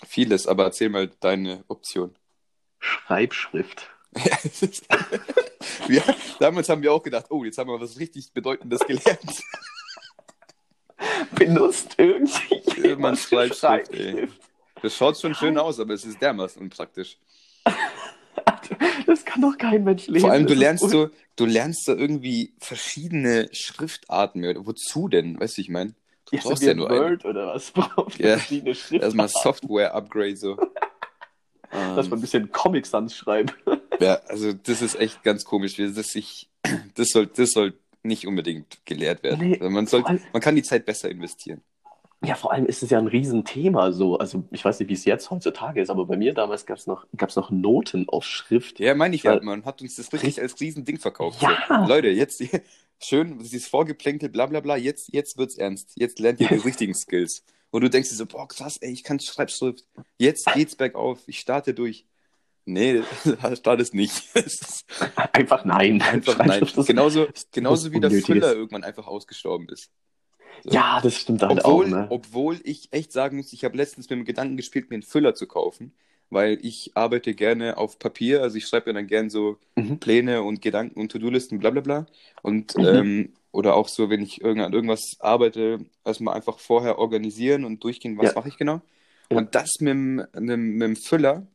vieles, aber erzähl mal deine Option. Schreibschrift. *laughs* Wir, damals haben wir auch gedacht, oh, jetzt haben wir was richtig Bedeutendes gelernt. *laughs* Benutzt irgendwie jemand Schreibschrift, ey. Das schaut schon schön aus, aber es ist dermaßen unpraktisch. *laughs* Das kann doch kein Mensch lesen. Vor allem, du lernst so, du lernst so irgendwie verschiedene Schriftarten mehr. Wozu denn? Weißt du, ich meine? *laughs* Du Ja, brauchst ja nur. Word oder was braucht Ja, verschiedene. Erstmal Software-Upgrade so. *laughs* Dass man ein bisschen Comic Sans schreibt. *laughs* ja, also das ist echt ganz komisch. Das, ich, das, soll, das soll nicht unbedingt gelehrt werden. Nee, Also man, soll, man kann die Zeit besser investieren. Ja, vor allem ist es ja ein Riesenthema so. Also ich weiß nicht, wie es jetzt heutzutage ist, aber bei mir damals gab es noch, gab's noch Noten auf Schrift. Ja, meine ich ja, Weil- man hat uns das wirklich als Riesending verkauft. Ja. So, Leute, jetzt schön, dieses Vorgeplänkel, bla bla bla, jetzt, jetzt wird's ernst. Jetzt lernt ihr die *laughs* richtigen Skills. Und du denkst dir so, boah, krass, ey, ich kann Schreibschrift. Jetzt geht's bergauf, ich starte durch. Nee, *laughs* startest nicht. *laughs* Einfach nein. einfach nein. Genauso, genauso wie der. Füller irgendwann einfach ausgestorben ist. Ja, das stimmt halt Obwohl, auch. Ne? obwohl ich echt sagen muss, ich habe letztens mit dem Gedanken gespielt, mir einen Füller zu kaufen, weil ich arbeite gerne auf Papier, also ich schreibe mir dann gern so Mhm. Pläne und Gedanken und To-Do-Listen, bla bla bla. Und Mhm. ähm, oder auch so, wenn ich irgend, an irgendwas arbeite, erstmal einfach vorher organisieren und durchgehen, was Ja. mache ich genau. Ja. Und das mit, dem- mit, mit dem Füller,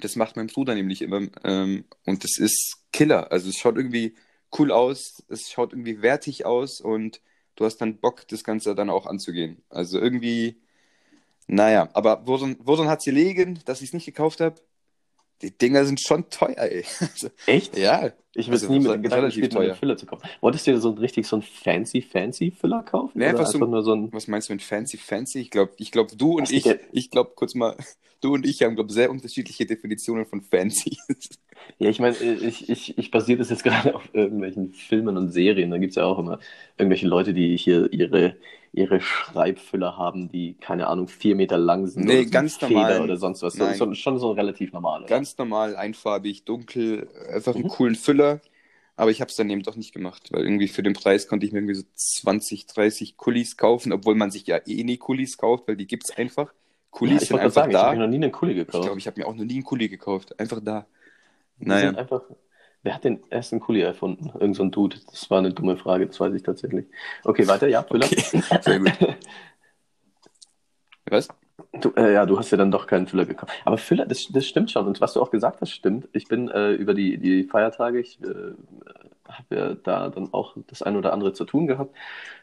das macht mein Bruder nämlich immer. Ähm, und das ist Killer. Also es schaut irgendwie cool aus, es schaut irgendwie wertig aus und du hast dann Bock, das Ganze dann auch anzugehen. Also irgendwie, naja, aber woran, woran hat sie liegen, dass ich es nicht gekauft habe? Die Dinger sind schon teuer, ey. *laughs* Also, Echt? ja, Ich würde Also, nie mit dem Gedanken spielen, eine teuer. Füller zu kaufen. Wolltest du dir so ein richtig so ein fancy, fancy Füller kaufen? Nee, einfach einfach, so- nur so ein. Was meinst du mit fancy, fancy? Ich glaube, ich glaub, du und Was ich, ich glaube, kurz mal, *laughs* du und ich haben, glaube sehr unterschiedliche Definitionen von fancy. *laughs* Ja, ich meine, ich, ich, ich basiere das jetzt gerade auf irgendwelchen Filmen und Serien. Da gibt es ja auch immer irgendwelche Leute, die hier ihre, ihre Schreibfüller haben, die, keine Ahnung, vier Meter lang sind. Nee, ganz Feder normal. oder sonst was. Nein. so, schon so relativ normal. Oder? Ganz normal, einfarbig, dunkel, einfach einen Mhm. coolen Füller. Aber ich habe es dann eben doch nicht gemacht, weil irgendwie für den Preis konnte ich mir irgendwie so 20, 30 Kulis kaufen, obwohl man sich ja eh nie Kulis kauft, weil die gibt's einfach. ja, Kulis ich sind einfach sagen, ich habe da. mir noch nie einen Kuli Ich gekauft. glaube, ich habe mir auch noch nie einen Kuli gekauft. Einfach da. Die Naja. einfach. Wer hat den ersten Kuli erfunden? Irgend so ein Dude. Das war eine dumme Frage, das weiß ich tatsächlich. Okay, weiter, ja, Füller. Okay, sehr gut. *laughs* Was? Du, äh, ja, du hast ja dann doch keinen Füller gekauft. Aber Füller, das, das stimmt schon. Und was du auch gesagt hast, stimmt. Ich bin äh, über die, die Feiertage, ich äh, habe ja da dann auch das ein oder andere zu tun gehabt.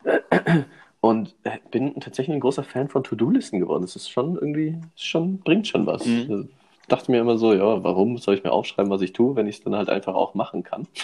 *clears throat* Und äh, bin tatsächlich ein großer Fan von To-Do-Listen geworden. Das ist schon irgendwie, schon, bringt schon was. Mhm. Dachte mir immer so, ja, warum soll ich mir aufschreiben, was ich tue, wenn ich es dann halt einfach auch machen kann? *laughs*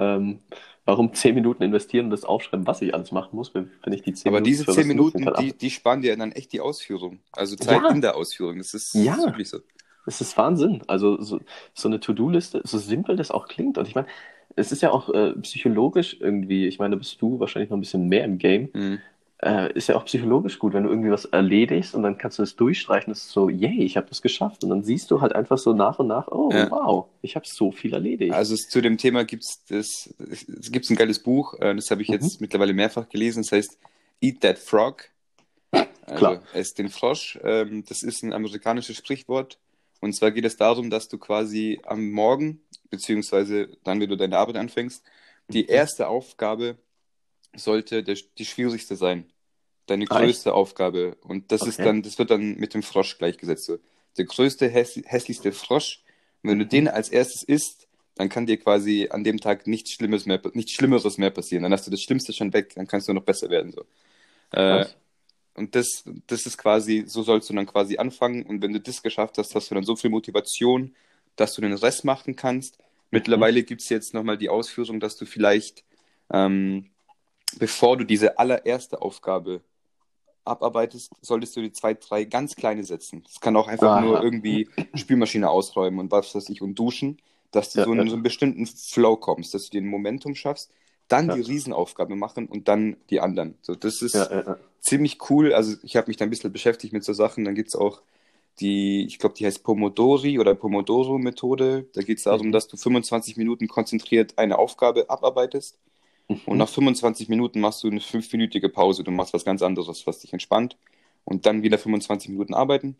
Ähm, warum zehn Minuten investieren und das aufschreiben, was ich alles machen muss, wenn ich die zehn Aber diese für was 10 nutzen Minuten, die, die sparen dir dann echt die Ausführung. Also Zeit Ja. in der Ausführung. Das ist, Ja. ist wirklich so. Es ist Wahnsinn. Also so, so eine To-Do-Liste, so simpel das auch klingt. Und ich meine, es ist ja auch äh, psychologisch irgendwie, ich meine, da bist du wahrscheinlich noch ein bisschen mehr im Game, Mhm. Äh, ist ja auch psychologisch gut, wenn du irgendwie was erledigst und dann kannst du das durchstreichen, das ist so, yay, ich habe das geschafft. Und dann siehst du halt einfach so nach und nach, oh, Ja. wow, ich habe so viel erledigt. Also es, zu dem Thema gibt's das, es gibt ein geiles Buch, äh, das habe ich Mhm. jetzt mittlerweile mehrfach gelesen, das heißt Eat That Frog. Also Klar. ess den Frosch. Ähm, das ist ein amerikanisches Sprichwort. Und zwar geht es darum, dass du quasi am Morgen, beziehungsweise dann, wenn du deine Arbeit anfängst, die Mhm. erste Aufgabe sollte der, die schwierigste sein. Deine Ah, größte Aufgabe. Und das ist Okay. dann, das wird dann mit dem Frosch gleichgesetzt. So. Der größte, häss hässlichste Frosch. Und wenn du Mhm. den als erstes isst, dann kann dir quasi an dem Tag nichts Schlimmes mehr, nichts Schlimmeres mehr passieren. Dann hast du das Schlimmste schon weg, dann kannst du noch besser werden. So. Äh, und das, das ist quasi, so sollst du dann quasi anfangen. Und wenn du das geschafft hast, hast du dann so viel Motivation, dass du den Rest machen kannst. Mittlerweile gibt es jetzt nochmal die Ausführung, dass du vielleicht, ähm, bevor du diese allererste Aufgabe abarbeitest, solltest du die zwei, drei ganz kleine setzen. Das kann auch einfach Aha. nur irgendwie Spülmaschine ausräumen und was weiß ich und duschen, dass du Ja, so in ja. so einen bestimmten Flow kommst, dass du den Momentum schaffst, dann Ja. die Riesenaufgabe machen und dann die anderen. So, das ist ziemlich cool. Also ich habe mich da ein bisschen beschäftigt mit so Sachen. Dann gibt es auch die, ich glaube, die heißt Pomodori oder Pomodoro-Methode. Da geht es darum, Mhm. dass du 25 Minuten konzentriert eine Aufgabe abarbeitest. Und Mhm. nach 25 Minuten machst du eine fünfminütige Pause. Du machst was ganz anderes, was dich entspannt. Und dann wieder 25 Minuten arbeiten.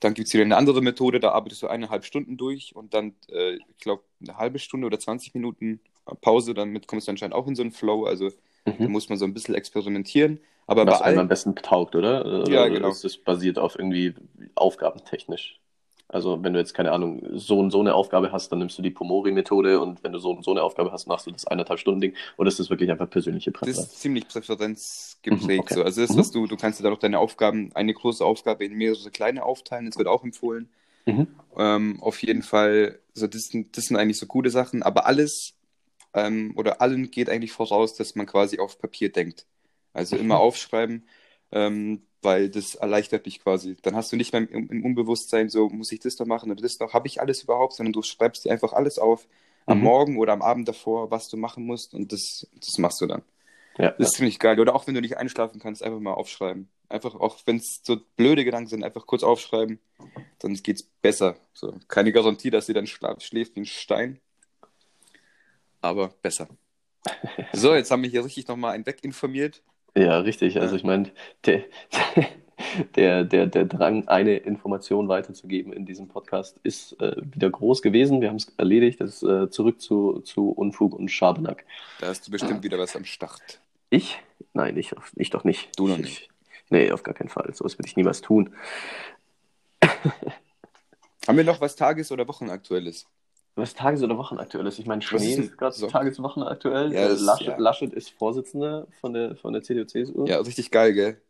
Dann gibt es wieder eine andere Methode, da arbeitest du eineinhalb Stunden durch und dann, äh, ich glaube, eine halbe Stunde oder 20 Minuten Pause. Damit kommst du anscheinend auch in so einen Flow. Also da Mhm. muss man so ein bisschen experimentieren. Aber Was bei einem am besten taugt, oder? Oder Ja, genau. Ist das basiert auf irgendwie aufgabentechnisch? Also wenn du jetzt, keine Ahnung, so und so eine Aufgabe hast, dann nimmst du die Pomori-Methode und wenn du so und so eine Aufgabe hast, machst du das eineinhalb Stunden Ding. Oder ist das wirklich einfach persönliche das Präferenz? ist ziemlich präferenzgeprägt. Mhm, okay. so. Also das, Mhm. was du, du kannst dir dann auch deine Aufgaben, eine große Aufgabe in mehrere kleine aufteilen. Das wird auch empfohlen. Mhm. Ähm, auf jeden Fall, so das, sind- das sind eigentlich so gute Sachen, aber alles ähm, oder allen geht eigentlich voraus, dass man quasi auf Papier denkt. Also immer Mhm. aufschreiben, ähm, weil das erleichtert dich quasi. Dann hast du nicht mehr im, im Unbewusstsein so, muss ich das noch machen oder das noch, habe ich alles überhaupt, sondern du schreibst dir einfach alles auf am Mhm. Morgen oder am Abend davor, was du machen musst und das, das machst du dann. Ja, Das ist ziemlich geil. Oder auch wenn du nicht einschlafen kannst, einfach mal aufschreiben. Einfach, auch wenn es so blöde Gedanken sind, einfach kurz aufschreiben, dann geht's besser. So, keine Garantie, dass sie dann schläft wie ein Stein. Aber besser. *laughs* So, jetzt haben wir hier richtig nochmal einen weginformiert. Ja, richtig. Also Ja. ich meine, der, *laughs* der, der, der Drang, eine Information weiterzugeben in diesem Podcast ist äh, wieder groß gewesen. Wir haben es erledigt. Das ist äh, zurück zu, zu Unfug und Schabernack. Da hast du bestimmt wieder was am Start. Ich? Nein, ich, ich doch nicht. Du noch ich, nicht. *laughs* Nee, auf gar keinen Fall. So was würde ich niemals tun. *laughs* Haben wir noch was Tages- oder Wochenaktuelles? Was Tages- oder Wochenaktuell ist. Ich meine, Schnee ist ist gerade so? Tages- Wochenaktuell. Ja, das- Laschet, ja. Laschet ist Vorsitzender von der, von der CDU-CSU. Ja, richtig geil, gell?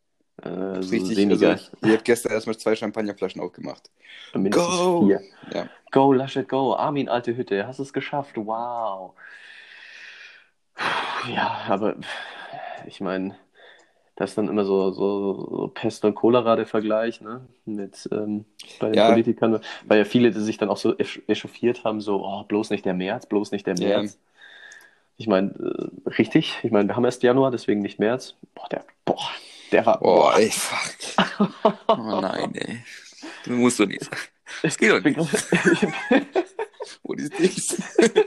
Äh, Richtig. semigeil. Also, ich habe gestern erstmal zwei Champagnerflaschen aufgemacht. Mindestens Go! vier. Ja. Go, Laschet, go. Armin, alte Hütte, hast es geschafft. Wow. Ja, aber ich meine, das ist dann immer so, so, so Pest und Cholera der Vergleich, ne? Mit ähm, bei den Ja. Politikern, weil ja viele, die sich dann auch so echauffiert haben, so, oh, bloß nicht der März, bloß nicht der Ja. März. Ich meine, äh, richtig, ich meine, wir haben erst Januar, deswegen nicht März. Boah, der, boah, der war, Boah, ey, fuck. Oh nein, ey. Du musst doch nicht. es geht doch gerade- *laughs* Wo ist das? *laughs*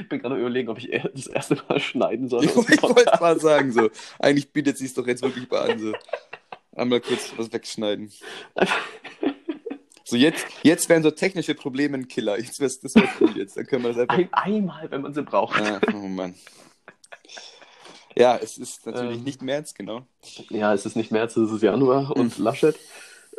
ich bin gerade überlegen, ob ich das erste Mal schneiden soll. *laughs* Ich, wollte gerade sagen, so. Eigentlich bietet es sich doch jetzt wirklich mal an, so. Einmal kurz was wegschneiden. So, jetzt, jetzt wären so technische Probleme ein Killer. Jetzt wär's, das wäre cool jetzt. Dann können wir das einfach. Ein, einmal, wenn man sie braucht. Ah, oh Mann. Ja, es ist natürlich Ähm. nicht März, genau. Ja, es ist nicht März, es ist Januar und Laschet.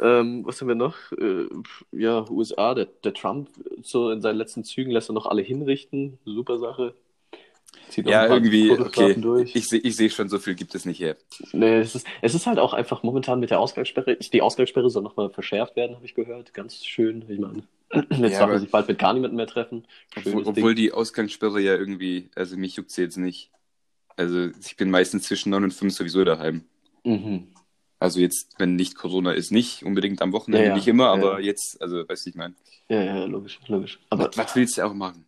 Ähm, was haben wir noch? Äh, ja, USA, der, der Trump so in seinen letzten Zügen lässt er noch alle hinrichten. Super Sache. Zieht Ja, irgendwie, okay. Durch. Ich sehe ich seh schon, so viel gibt es nicht her. Nee, es ist, es ist halt auch einfach momentan mit der Ausgangssperre. Die Ausgangssperre soll nochmal verschärft werden, habe ich gehört. Ganz schön. Ich meine, jetzt Ja, darf man sich bald mit gar niemandem mehr treffen. Obwohl, obwohl die Ausgangssperre ja irgendwie, also mich juckt sie jetzt nicht. Also ich bin meistens zwischen 9 und 5 sowieso daheim. Mhm. Also jetzt, wenn nicht Corona ist, nicht unbedingt am Wochenende, Ja, ja. nicht immer, aber ja. jetzt, also weißt du, ich meine. Ja, ja, logisch, logisch. Aber Was, was willst du auch machen?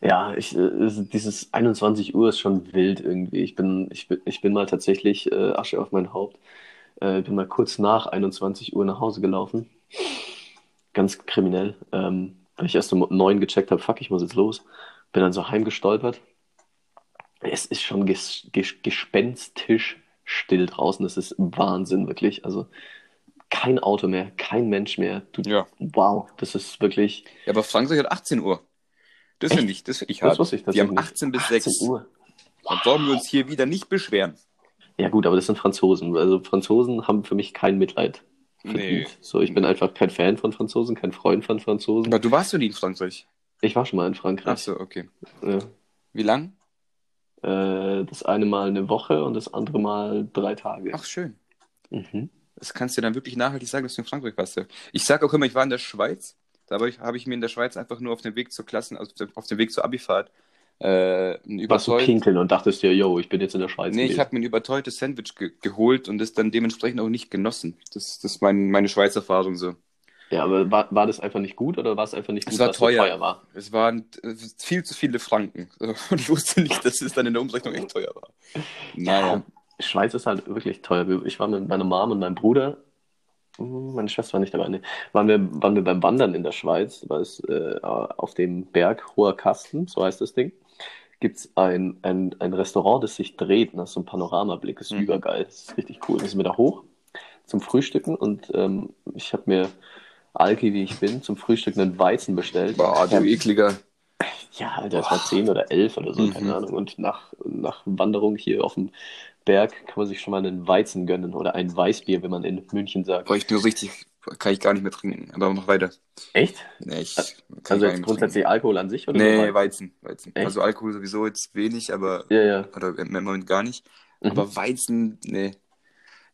Ja, ich, äh, dieses 21 Uhr ist schon wild irgendwie. Ich bin, ich bin, ich bin mal tatsächlich, äh, Asche auf mein Haupt, äh, bin mal kurz nach 21 Uhr nach Hause gelaufen. Ganz kriminell. Ähm, weil ich erst um neun gecheckt habe, fuck, ich muss jetzt los. Bin dann so heimgestolpert. Es ist schon ges ges gespenstisch still draußen. Das ist Wahnsinn, wirklich. Also kein Auto mehr, kein Mensch mehr. Du, Ja. wow, das ist wirklich. Ja, aber Frankreich hat 18 Uhr. Das finde ich, das finde ich Das hart. wusste ich Die haben tatsächlich 18 bis 18 6. Uhr. Dann brauchen wir uns hier wieder nicht beschweren. Ja, gut, aber das sind Franzosen. Also Franzosen haben für mich kein Mitleid. Nee. So, ich bin einfach kein Fan von Franzosen, kein Freund von Franzosen. Aber du warst doch nie in Frankreich. Ich war schon mal in Frankreich. Ach so, okay. Ja. Wie lang? Äh, das eine Mal eine Woche und das andere Mal drei Tage. Ach, schön. Mhm. Das kannst du dann wirklich nachhaltig sagen, dass du in Frankreich warst. Ich sage auch immer, ich war in der Schweiz. Da habe ich, habe ich mir in der Schweiz einfach nur auf dem Weg zur Klassen, also auf dem Weg zur Abifahrt, äh, ein Warst du überteuert, pinkeln und dachtest dir, yo, ich bin jetzt in der Schweiz. Nee, ich habe mir ein überteuertes Sandwich ge geholt und das dann dementsprechend auch nicht genossen. Das, das ist mein, meine Schweizer Erfahrung so. Ja, aber war, war das einfach nicht gut oder war es einfach nicht gut, Es war was so teuer. teuer war? Es waren äh, viel zu viele Franken. *laughs* Und ich wusste nicht, dass es dann in der Umrechnung echt teuer war. Naja. Schweiz ist halt wirklich teuer. Ich war mit meiner Mom und meinem Bruder, hm, meine Schwester war nicht dabei, ne, waren wir, waren wir beim Wandern in der Schweiz, weil es äh, auf dem Berg Hoher Kasten, so heißt das Ding, gibt es ein, ein, ein Restaurant, das sich dreht, und das ist so ein Panoramablick, ist Mhm. übergeil, das ist richtig cool. Da sind wir da hoch zum Frühstücken und ähm, ich habe mir, Alki wie ich bin, zum Frühstück einen Weizen bestellt. Boah, du ekliger. Ja, Alter, es war 10 oder 11 oder so, Mhm. keine Ahnung. Und nach, nach Wanderung hier auf dem Berg kann man sich schon mal einen Weizen gönnen oder ein Weißbier, wenn man in München sagt. Boah, ich bin so richtig, kann ich gar nicht mehr trinken. Aber mach weiter. Echt? Nee, ich Also jetzt grundsätzlich Alkohol an sich oder trinken. Nee, Weizen? Weizen. Weizen. Echt? Also Alkohol sowieso jetzt wenig, aber. Ja, ja. Oder im Moment gar nicht. Mhm. Aber Weizen, nee.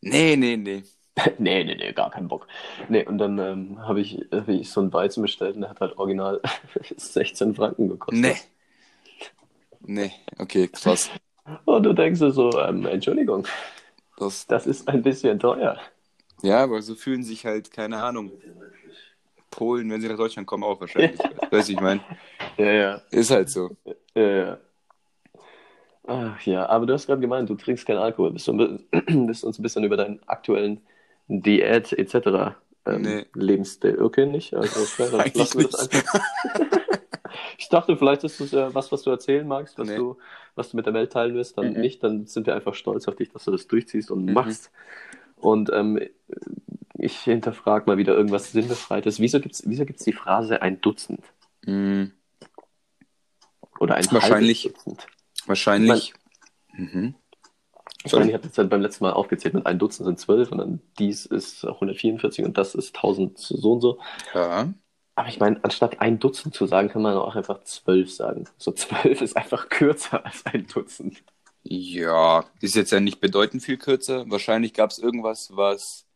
Nee, nee, nee. *laughs* nee, nee, nee, gar keinen Bock. Nee, und dann ähm, habe ich, hab ich so einen Weizen bestellt und der hat halt original *laughs* 16 Franken gekostet. Nee. Nee, okay, krass. Und du denkst dir so, ähm, Entschuldigung, Das, das ist ein bisschen teuer. ja, aber so fühlen sich halt, keine Ahnung, Polen, wenn sie nach Deutschland kommen, auch wahrscheinlich. *laughs* Weißt du, ich meine? Ja, ja. Ist halt so. Ja, ja. Ach ja, aber du hast gerade gemeint, du trinkst keinen Alkohol. Bist du *clears throat* bist du uns ein bisschen über deinen aktuellen Diät etc. Ähm, Nee. Lebensstil? Okay, nicht? Also, *laughs* Eigentlich lassen wir das einfach. *laughs* Ich dachte, vielleicht ist das ja was, was du erzählen magst, was, Nee. du, was du mit der Welt teilen willst. Dann Mhm. nicht, dann sind wir einfach stolz auf dich, dass du das durchziehst und Mhm. machst. Und ähm, ich hinterfrage mal wieder irgendwas Sinnbefreites. Wieso gibt es wieso gibt's die Phrase ein Dutzend? Hm, Oder ein Wahrscheinlich- Dutzend? wahrscheinlich. Mhm. Ich meine, ich habe jetzt halt beim letzten Mal aufgezählt, mit ein Dutzend sind zwölf und dann dies ist 144 und das ist 1000 so und so. Ja. Aber ich meine, anstatt ein Dutzend zu sagen, kann man auch einfach zwölf sagen. So zwölf ist einfach kürzer als ein Dutzend. Ja, ist jetzt ja nicht bedeutend viel kürzer. Wahrscheinlich gab es irgendwas, was.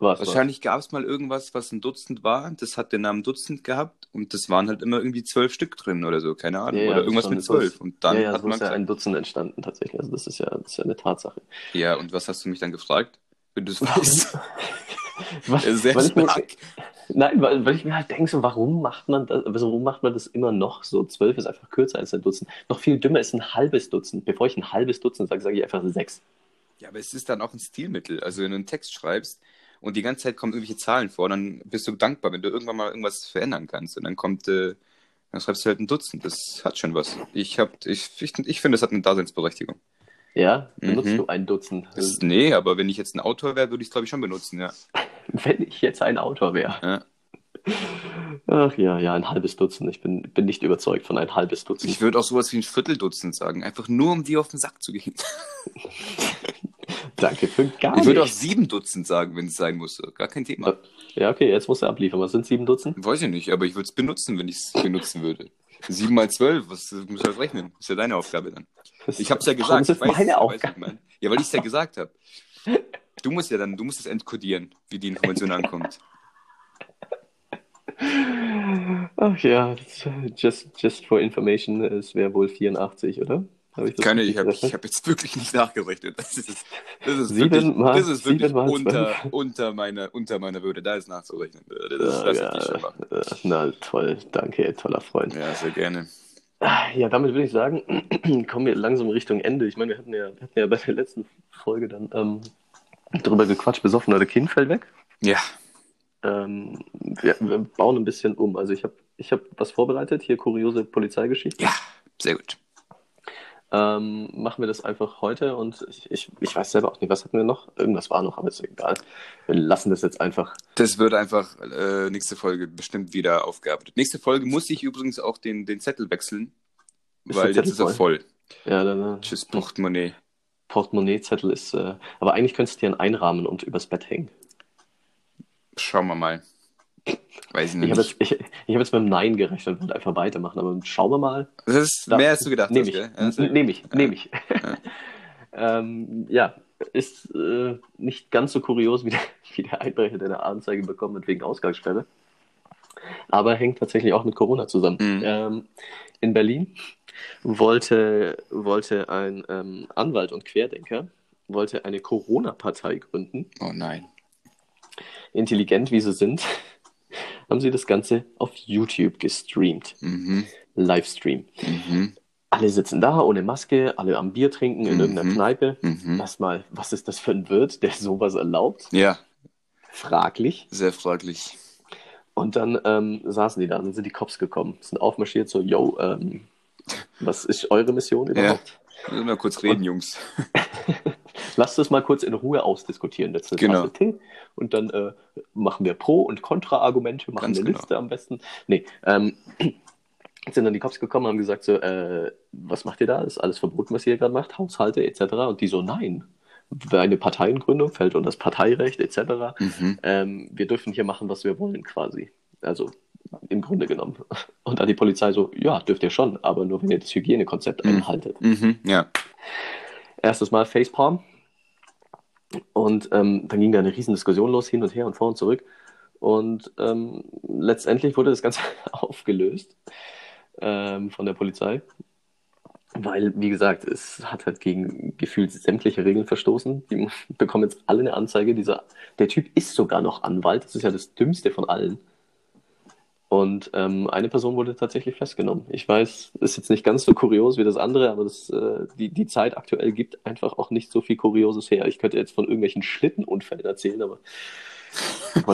Was? Wahrscheinlich gab es mal irgendwas, was ein Dutzend war. Das hat den Namen Dutzend gehabt und das waren halt immer irgendwie zwölf Stück drin oder so, keine Ahnung. Ja, ja, oder irgendwas mit zwölf. Und dann ja, ja, hat so man ist ja ein Dutzend entstanden tatsächlich. Also das ist ja, das ist ja eine Tatsache. ja, und was hast du mich dann gefragt? Wenn du es weißt. *laughs* Was, Sehr weil ich mir, nein, weil, weil ich mir halt denke, so, warum macht man das, also warum macht man das immer noch so? Zwölf ist einfach kürzer als ein Dutzend. Noch viel dümmer ist ein halbes Dutzend. Bevor ich ein halbes Dutzend sage, sage ich einfach sechs. Ja, aber es ist dann auch ein Stilmittel. Also wenn du einen Text schreibst und die ganze Zeit kommen irgendwelche Zahlen vor, dann bist du dankbar, wenn du irgendwann mal irgendwas verändern kannst. Und dann kommt, äh, dann schreibst du halt ein Dutzend. Das hat schon was. Ich hab, ich, ich, ich finde, das hat eine Daseinsberechtigung. Ja, benutzt Mhm. du ein Dutzend. Das, nee, aber wenn ich jetzt ein Autor wäre, würde ich es, glaube ich, schon benutzen, ja. *laughs* Wenn ich jetzt ein Autor wäre. ja. Ach ja, ja, ein halbes Dutzend. Ich bin, bin nicht überzeugt von ein halbes Dutzend. Ich würde auch sowas wie ein Vierteldutzend sagen. Einfach nur, um dir auf den Sack zu gehen. *laughs* Danke für gar Ich würde auch nichts. sieben Dutzend sagen, wenn es sein muss. Gar kein Thema. Ja, okay, jetzt musst du abliefern. Was sind sieben Dutzend? Weiß ich nicht, aber ich würde es benutzen, wenn ich es benutzen würde. Sieben mal zwölf, was muss ich halt rechnen? ist ja deine Aufgabe dann. Ich habe es ja gesagt. ist das weiß, meine weiß, Aufgabe? meine. Ja, weil ich es ja gesagt habe. Du musst ja dann, du musst es entkodieren, wie die Information ankommt. Ach ja, just, just for information, es wäre wohl 84, oder? Habe ich Keine, ich habe hab jetzt wirklich nicht nachgerechnet. Das ist, das ist Sieben wirklich, mal- das ist wirklich unter, unter, meiner, unter meiner Würde. Da ist nachzurechnen. Das, das ja, lasse ich machen. äh, na toll, danke, toller Freund. Ja, sehr gerne. Ja, damit würde ich sagen, *clears throat* kommen wir langsam Richtung Ende. Ich meine, wir hatten ja, wir hatten ja bei der letzten Folge dann ähm, darüber gequatscht, besoffen oder Kind fällt weg. Ja, Ähm, wir, wir bauen ein bisschen um. Also ich habe ich hab was vorbereitet, hier kuriose Polizeigeschichte. ja, sehr gut. Ähm, machen wir das einfach heute und ich, ich, ich weiß selber auch nicht, was hatten wir noch? Irgendwas war noch, aber ist egal. Wir lassen das jetzt einfach. Das wird einfach äh, nächste Folge bestimmt wieder aufgearbeitet. Nächste Folge muss ich übrigens auch den, den Zettel wechseln, Ist weil jetzt Zettel ist er voll. Ja, dann, äh, Tschüss, Portemonnaie. Portemonnaie-Zettel ist, äh, aber eigentlich könntest du dir einen einrahmen und übers Bett hängen. Schauen wir mal. Weiß ich Ich nicht. habe jetzt, ich, ich hab jetzt mit einem Nein gerechnet und wollte einfach weitermachen, aber schauen wir mal. das ist Da- mehr als du gedacht Nehme hast, ich? Ja, sehr- nehme ich, nehme ich. ähm, ja, ist äh, nicht ganz so kurios wie der, *laughs* wie der Einbrecher, der eine Anzeige bekommen hat wegen Ausgangssperre. Aber hängt tatsächlich auch mit Corona zusammen. Mhm. Ähm, in Berlin wollte, wollte ein ähm, Anwalt und Querdenker wollte eine Corona-Partei gründen. Oh nein. Intelligent wie sie sind, *laughs* haben sie das Ganze auf YouTube gestreamt. Mhm. Livestream. Mhm. Alle sitzen da ohne Maske, alle am Bier trinken in Mhm. irgendeiner Kneipe. Mhm. Erstmal, was ist das für ein Wirt, der sowas erlaubt? Ja, Fraglich. sehr fraglich. Und dann ähm, saßen die da, dann sind die Cops gekommen, sind aufmarschiert, so, yo, ähm, was ist eure Mission überhaupt? Müssen wir kurz reden, Jungs. *laughs* Lasst es mal kurz in Ruhe ausdiskutieren. Jetzt eine Genau. Tasse Tee und dann äh, machen wir Pro- und Kontra-Argumente, machen Ganz eine genau. Liste am besten. Nee, ähm, *clears throat* sind dann die Cops gekommen und haben gesagt so, äh, was macht ihr da? Ist alles verboten, was ihr gerade macht? Haushalte etc. Und die so, nein. Eine Parteiengründung fällt unter das Parteirecht etc. Mhm. Ähm, wir dürfen hier machen, was wir wollen quasi. Also im Grunde genommen. Und dann die Polizei so, ja, dürft ihr schon, aber nur wenn ihr das Hygienekonzept Mhm. einhaltet. Mhm. Ja. Erstes Mal Facepalm. Und ähm, dann ging da eine riesen Diskussion los, hin und her und vor und zurück. Und ähm, letztendlich wurde das Ganze *laughs* aufgelöst ähm, von der Polizei. Weil, wie gesagt, es hat halt gegen gefühlt sämtliche Regeln verstoßen. Die *laughs* bekommen jetzt alle eine Anzeige. Dieser, der Typ ist sogar noch Anwalt. Das ist ja das Dümmste von allen. Und ähm, eine Person wurde tatsächlich festgenommen. Ich weiß, ist jetzt nicht ganz so kurios wie das andere, aber das, äh, die, die Zeit aktuell gibt einfach auch nicht so viel Kurioses her. Ich könnte jetzt von irgendwelchen Schlittenunfällen erzählen, aber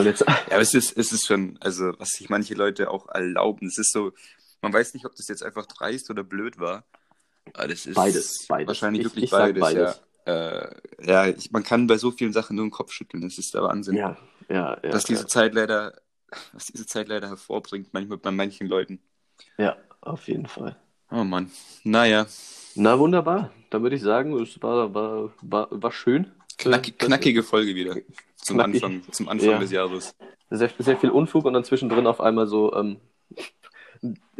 jetzt. *laughs* Ja, aber es ist, es ist schon, also was sich manche Leute auch erlauben. Es ist so, man weiß nicht, ob das jetzt einfach dreist oder blöd war. Aber das ist Beides, beides. wahrscheinlich Ich- wirklich ich beides, beides. ja. Äh, ja, ich, man kann bei so vielen Sachen nur den Kopf schütteln. Das ist der Wahnsinn. Ja, ja, ja. was diese. Zeit leider, was diese Zeit leider hervorbringt, manchmal bei manchen Leuten. ja, auf jeden Fall. Oh Mann. Naja, Na wunderbar. Dann würde ich sagen, es war, war, war, war schön. knackig, das- knackige Folge wieder. Zum Knackig. Anfang, zum Anfang Ja. des Jahres. Sehr, sehr viel Unfug und dann zwischendrin auf einmal so ähm,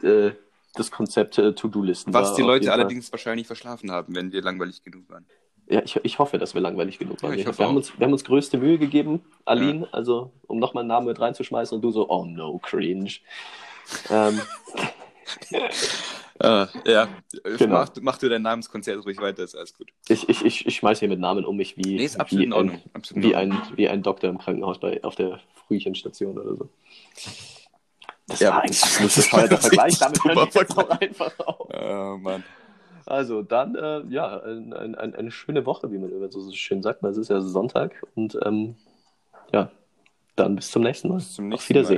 äh, das Konzept äh, To-Do-Listen. Was die Leute allerdings wahrscheinlich verschlafen haben, wenn wir langweilig genug waren. Ja, ich, ich hoffe, dass wir langweilig genug waren. Ja, wir, haben uns, wir haben uns größte Mühe gegeben, Aline, also um nochmal einen Namen mit reinzuschmeißen und du so, oh no, cringe. ähm, Ah, *laughs* ja, Genau. mach, mach du dein Namenskonzert ruhig weiter, ist alles gut. ich, ich, ich, ich schmeiße hier mit Namen um mich wie, Nee, wie, Ordnung. Ein, wie, ein, wie ein Doktor im Krankenhaus bei, auf der Frühchenstation oder so. Das Ja, war ein *laughs* das- absolut das bescheuerter Vergleich, damit hören wir jetzt auch einfach auf. Oh Mann. Also dann, äh, ja, ein, ein, ein, eine schöne Woche, wie man immer so, schön sagt. weil Es ist ja Sonntag und ähm, ja, dann bis zum nächsten Mal. Bis zum Auf nächsten Wiedersehen. Mal.